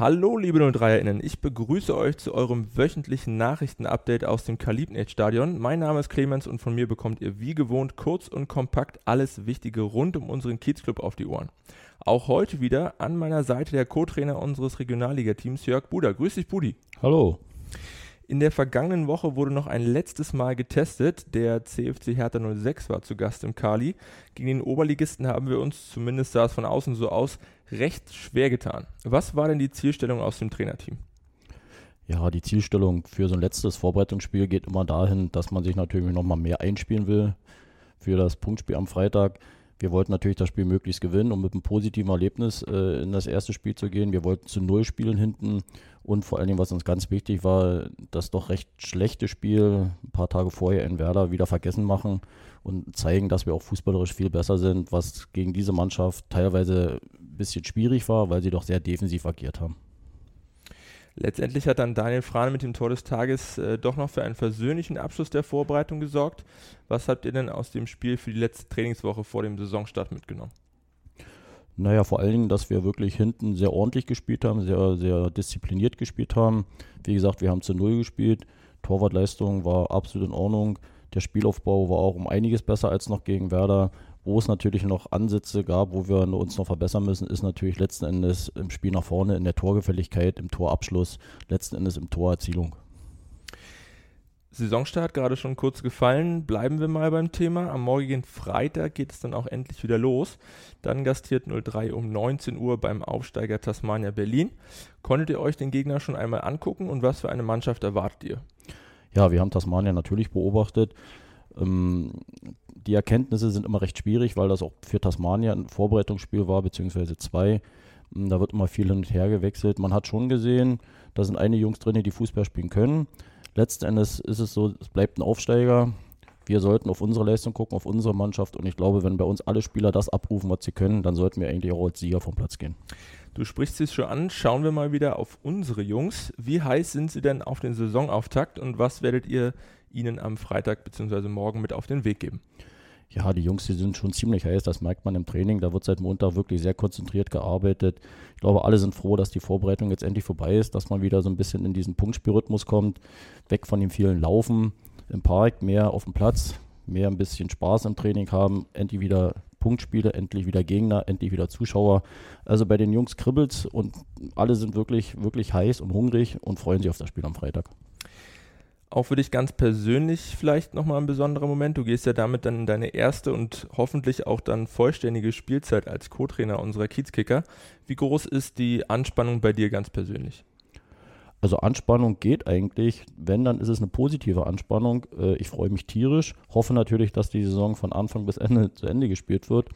Hallo liebe 03erInnen, ich begrüße euch zu eurem wöchentlichen Nachrichtenupdate aus dem Kalibnet-Stadion. Mein Name ist Clemens und von mir bekommt ihr wie gewohnt kurz und kompakt alles Wichtige rund um unseren Kiezclub auf die Ohren. Auch heute wieder an meiner Seite der Co-Trainer unseres Regionalliga-Teams Jörg Buder. Grüß dich Budi. Hallo. In der vergangenen Woche wurde noch ein letztes Mal getestet. Der CFC Hertha 06 war zu Gast im Kali. Gegen den Oberligisten haben wir uns, zumindest sah es von außen so aus, recht schwer getan. Was war denn die Zielstellung aus dem Trainerteam? Ja, die Zielstellung für so ein letztes Vorbereitungsspiel geht immer dahin, dass man sich natürlich nochmal mehr einspielen will für das Punktspiel am Freitag. Wir wollten natürlich das Spiel möglichst gewinnen, um mit einem positiven Erlebnis äh, in das erste Spiel zu gehen. Wir wollten zu Null spielen hinten und vor allen Dingen, was uns ganz wichtig war, das doch recht schlechte Spiel ein paar Tage vorher in Werder wieder vergessen machen und zeigen, dass wir auch fußballerisch viel besser sind, was gegen diese Mannschaft teilweise bisschen schwierig war, weil sie doch sehr defensiv agiert haben. Letztendlich hat dann Daniel Frane mit dem Tor des Tages äh, doch noch für einen versöhnlichen Abschluss der Vorbereitung gesorgt. Was habt ihr denn aus dem Spiel für die letzte Trainingswoche vor dem Saisonstart mitgenommen? Naja, vor allen Dingen, dass wir wirklich hinten sehr ordentlich gespielt haben, sehr, sehr diszipliniert gespielt haben. Wie gesagt, wir haben zu Null gespielt. Torwartleistung war absolut in Ordnung. Der Spielaufbau war auch um einiges besser als noch gegen Werder. Wo es natürlich noch Ansätze gab, wo wir uns noch verbessern müssen, ist natürlich letzten Endes im Spiel nach vorne, in der Torgefälligkeit, im Torabschluss, letzten Endes im Torerzielung. Saisonstart gerade schon kurz gefallen. Bleiben wir mal beim Thema. Am morgigen Freitag geht es dann auch endlich wieder los. Dann gastiert 03 um 19 Uhr beim Aufsteiger Tasmania Berlin. Konntet ihr euch den Gegner schon einmal angucken und was für eine Mannschaft erwartet ihr? Ja, wir haben Tasmania natürlich beobachtet. Ähm, die Erkenntnisse sind immer recht schwierig, weil das auch für Tasmania ein Vorbereitungsspiel war, beziehungsweise zwei. Hm, da wird immer viel hin und her gewechselt. Man hat schon gesehen, da sind einige Jungs drin, die Fußball spielen können. Letzten Endes ist es so, es bleibt ein Aufsteiger. Wir sollten auf unsere Leistung gucken, auf unsere Mannschaft. Und ich glaube, wenn bei uns alle Spieler das abrufen, was sie können, dann sollten wir eigentlich auch als Sieger vom Platz gehen. Du sprichst es schon an. Schauen wir mal wieder auf unsere Jungs. Wie heiß sind sie denn auf den Saisonauftakt und was werdet ihr ihnen am Freitag bzw. morgen mit auf den Weg geben? Ja, die Jungs, die sind schon ziemlich heiß, das merkt man im Training. Da wird seit Montag wirklich sehr konzentriert gearbeitet. Ich glaube, alle sind froh, dass die Vorbereitung jetzt endlich vorbei ist, dass man wieder so ein bisschen in diesen Punktspielrhythmus kommt, weg von dem vielen Laufen im Park, mehr auf dem Platz, mehr ein bisschen Spaß im Training haben, endlich wieder Punktspiele, endlich wieder Gegner, endlich wieder Zuschauer. Also bei den Jungs kribbelt und alle sind wirklich, wirklich heiß und hungrig und freuen sich auf das Spiel am Freitag. Auch für dich ganz persönlich vielleicht nochmal ein besonderer Moment. Du gehst ja damit dann in deine erste und hoffentlich auch dann vollständige Spielzeit als Co-Trainer unserer Kiezkicker. Wie groß ist die Anspannung bei dir ganz persönlich? Also Anspannung geht eigentlich, wenn, dann ist es eine positive Anspannung. Äh, ich freue mich tierisch, hoffe natürlich, dass die Saison von Anfang bis Ende zu Ende gespielt wird.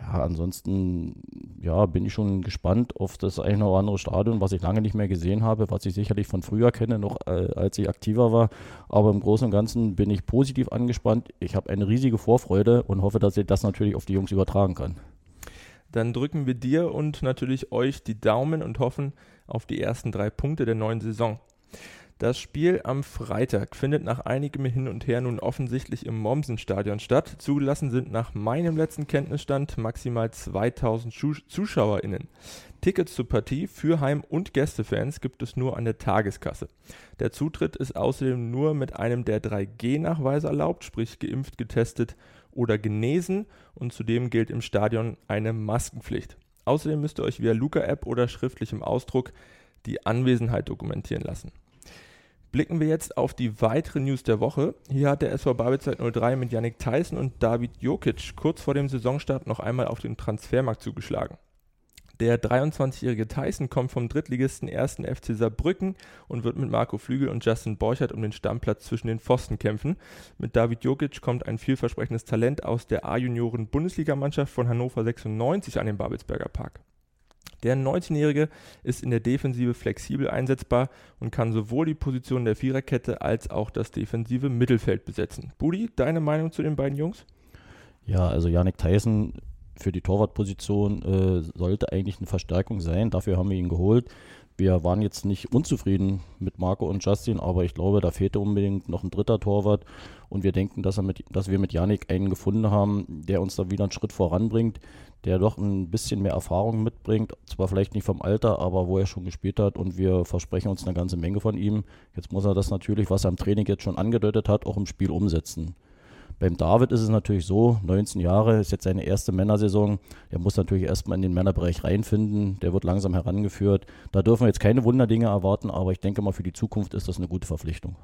Ja, ansonsten ja, bin ich schon gespannt auf das eine oder andere Stadion, was ich lange nicht mehr gesehen habe, was ich sicherlich von früher kenne, noch äh, als ich aktiver war. Aber im Großen und Ganzen bin ich positiv angespannt. Ich habe eine riesige Vorfreude und hoffe, dass ich das natürlich auf die Jungs übertragen kann. Dann drücken wir dir und natürlich euch die Daumen und hoffen auf die ersten drei Punkte der neuen Saison. Das Spiel am Freitag findet nach einigem Hin und Her nun offensichtlich im Mommsen-Stadion statt. Zugelassen sind nach meinem letzten Kenntnisstand maximal 2000 ZuschauerInnen. Tickets zur Partie für Heim- und Gästefans gibt es nur an der Tageskasse. Der Zutritt ist außerdem nur mit einem der 3G-Nachweise erlaubt, sprich geimpft, getestet oder genesen und zudem gilt im Stadion eine Maskenpflicht. Außerdem müsst ihr euch via Luca-App oder schriftlichem Ausdruck die Anwesenheit dokumentieren lassen. Blicken wir jetzt auf die weiteren News der Woche. Hier hat der SV Babelzeit 03 mit Yannick Theissen und David Jokic kurz vor dem Saisonstart noch einmal auf den Transfermarkt zugeschlagen. Der 23-jährige Tyson kommt vom Drittligisten 1. FC Saarbrücken und wird mit Marco Flügel und Justin Borchert um den Stammplatz zwischen den Pfosten kämpfen. Mit David Jokic kommt ein vielversprechendes Talent aus der A-Junioren-Bundesligamannschaft von Hannover 96 an den Babelsberger Park. Der 19-Jährige ist in der Defensive flexibel einsetzbar und kann sowohl die Position der Viererkette als auch das defensive Mittelfeld besetzen. Budi, deine Meinung zu den beiden Jungs? Ja, also Yannick Tyson für die Torwartposition äh, sollte eigentlich eine Verstärkung sein. Dafür haben wir ihn geholt. Wir waren jetzt nicht unzufrieden mit Marco und Justin, aber ich glaube, da fehlte unbedingt noch ein dritter Torwart. Und wir denken, dass, mit, dass wir mit Janik einen gefunden haben, der uns da wieder einen Schritt voranbringt, der doch ein bisschen mehr Erfahrung mitbringt. Zwar vielleicht nicht vom Alter, aber wo er schon gespielt hat. Und wir versprechen uns eine ganze Menge von ihm. Jetzt muss er das natürlich, was er im Training jetzt schon angedeutet hat, auch im Spiel umsetzen. Beim David ist es natürlich so, 19 Jahre ist jetzt seine erste Männersaison. Er muss natürlich erstmal in den Männerbereich reinfinden. Der wird langsam herangeführt. Da dürfen wir jetzt keine Wunderdinge erwarten, aber ich denke mal, für die Zukunft ist das eine gute Verpflichtung.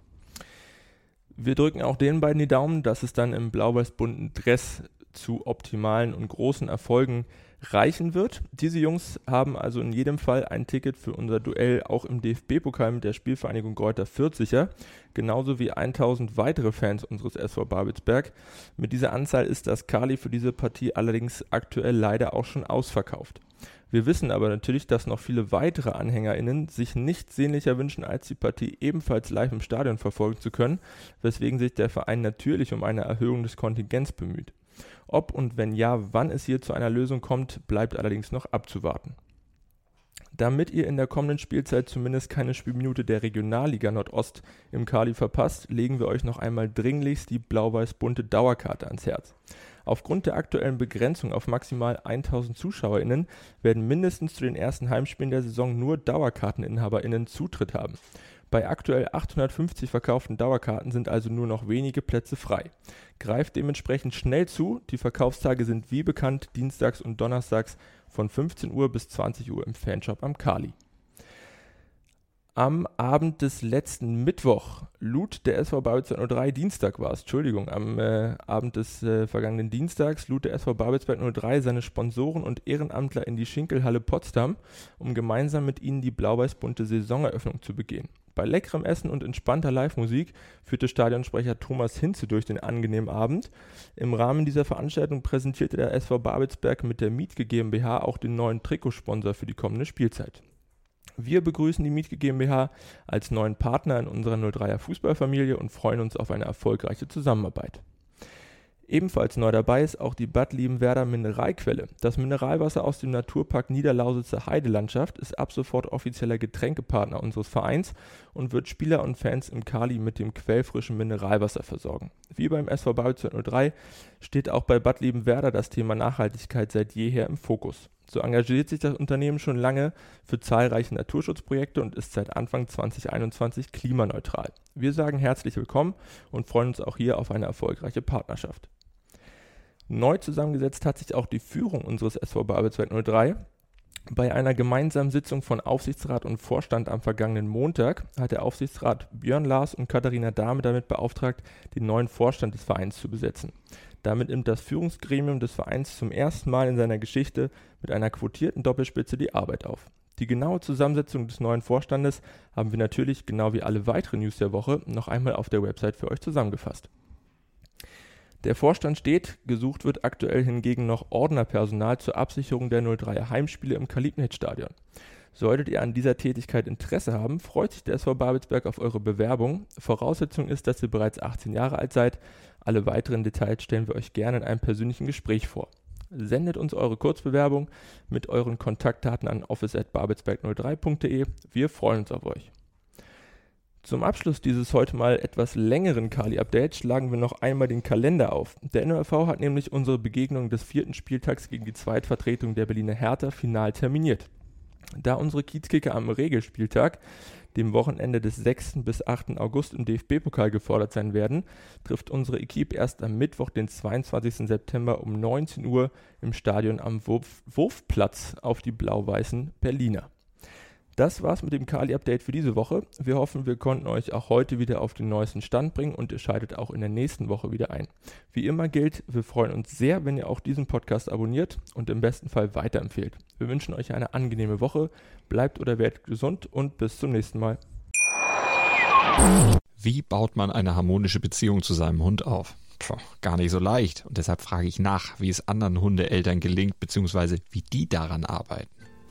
Wir drücken auch den beiden die Daumen, dass es dann im blau-weiß-bunten Dress zu optimalen und großen Erfolgen reichen wird. Diese Jungs haben also in jedem Fall ein Ticket für unser Duell auch im DFB-Pokal mit der Spielvereinigung Greuther Fürth sicher, genauso wie 1000 weitere Fans unseres SV Babelsberg. Mit dieser Anzahl ist das Kali für diese Partie allerdings aktuell leider auch schon ausverkauft. Wir wissen aber natürlich, dass noch viele weitere AnhängerInnen sich nichts sehnlicher wünschen, als die Partie ebenfalls live im Stadion verfolgen zu können, weswegen sich der Verein natürlich um eine Erhöhung des Kontingents bemüht. Ob und wenn ja, wann es hier zu einer Lösung kommt, bleibt allerdings noch abzuwarten. Damit ihr in der kommenden Spielzeit zumindest keine Spielminute der Regionalliga Nordost im Kali verpasst, legen wir euch noch einmal dringlichst die blau-weiß-bunte Dauerkarte ans Herz. Aufgrund der aktuellen Begrenzung auf maximal 1000 ZuschauerInnen werden mindestens zu den ersten Heimspielen der Saison nur DauerkarteninhaberInnen Zutritt haben. Bei aktuell 850 verkauften Dauerkarten sind also nur noch wenige Plätze frei. Greift dementsprechend schnell zu. Die Verkaufstage sind wie bekannt dienstags und donnerstags von 15 Uhr bis 20 Uhr im Fanshop am Kali. Am Abend des letzten Mittwoch lud der SV Babelsberg 03, Dienstag war es, Entschuldigung, am äh, Abend des äh, vergangenen Dienstags lud der SV Babelsberg 03 seine Sponsoren und Ehrenamtler in die Schinkelhalle Potsdam, um gemeinsam mit ihnen die blau-weiß-bunte Saisoneröffnung zu begehen. Bei leckerem Essen und entspannter Live-Musik führte Stadionsprecher Thomas Hinze durch den angenehmen Abend. Im Rahmen dieser Veranstaltung präsentierte der SV Babelsberg mit der Mietge GmbH auch den neuen Trikotsponsor für die kommende Spielzeit. Wir begrüßen die Mietge GmbH als neuen Partner in unserer 03er Fußballfamilie und freuen uns auf eine erfolgreiche Zusammenarbeit. Ebenfalls neu dabei ist auch die Bad Liebenwerder Mineralquelle. Das Mineralwasser aus dem Naturpark Niederlausitzer Heidelandschaft ist ab sofort offizieller Getränkepartner unseres Vereins und wird Spieler und Fans im Kali mit dem quellfrischen Mineralwasser versorgen. Wie beim SV Babel 03 steht auch bei Bad Liebenwerder das Thema Nachhaltigkeit seit jeher im Fokus. So engagiert sich das Unternehmen schon lange für zahlreiche Naturschutzprojekte und ist seit Anfang 2021 klimaneutral. Wir sagen herzlich willkommen und freuen uns auch hier auf eine erfolgreiche Partnerschaft. Neu zusammengesetzt hat sich auch die Führung unseres SV Babelsberg 03. Bei einer gemeinsamen Sitzung von Aufsichtsrat und Vorstand am vergangenen Montag hat der Aufsichtsrat Björn Lars und Katharina Dahme damit beauftragt, den neuen Vorstand des Vereins zu besetzen. Damit nimmt das Führungsgremium des Vereins zum ersten Mal in seiner Geschichte mit einer quotierten Doppelspitze die Arbeit auf. Die genaue Zusammensetzung des neuen Vorstandes haben wir natürlich, genau wie alle weiteren News der Woche, noch einmal auf der Website für euch zusammengefasst. Der Vorstand steht, gesucht wird aktuell hingegen noch Ordnerpersonal zur Absicherung der 03er Heimspiele im Kalibnet-Stadion. Solltet ihr an dieser Tätigkeit Interesse haben, freut sich der SV Babelsberg auf eure Bewerbung. Voraussetzung ist, dass ihr bereits 18 Jahre alt seid. Alle weiteren Details stellen wir euch gerne in einem persönlichen Gespräch vor. Sendet uns eure Kurzbewerbung mit euren Kontaktdaten an office@babelsberg03.de. Wir freuen uns auf euch. Zum Abschluss dieses heute mal etwas längeren Kali-Updates schlagen wir noch einmal den Kalender auf. Der NORV hat nämlich unsere Begegnung des vierten Spieltags gegen die Zweitvertretung der Berliner Hertha final terminiert. Da unsere Kiezkicker am Regelspieltag, dem Wochenende des 6. bis 8. August im DFB-Pokal gefordert sein werden, trifft unsere Equipe erst am Mittwoch, den 22. September um 19 Uhr im Stadion am Wurf Wurfplatz auf die blau-weißen Berliner. Das war's mit dem Kali-Update für diese Woche. Wir hoffen, wir konnten euch auch heute wieder auf den neuesten Stand bringen und ihr schaltet auch in der nächsten Woche wieder ein. Wie immer gilt, wir freuen uns sehr, wenn ihr auch diesen Podcast abonniert und im besten Fall weiterempfehlt. Wir wünschen euch eine angenehme Woche, bleibt oder werdet gesund und bis zum nächsten Mal. Wie baut man eine harmonische Beziehung zu seinem Hund auf? Puh, gar nicht so leicht. Und deshalb frage ich nach, wie es anderen Hundeeltern gelingt, beziehungsweise wie die daran arbeiten.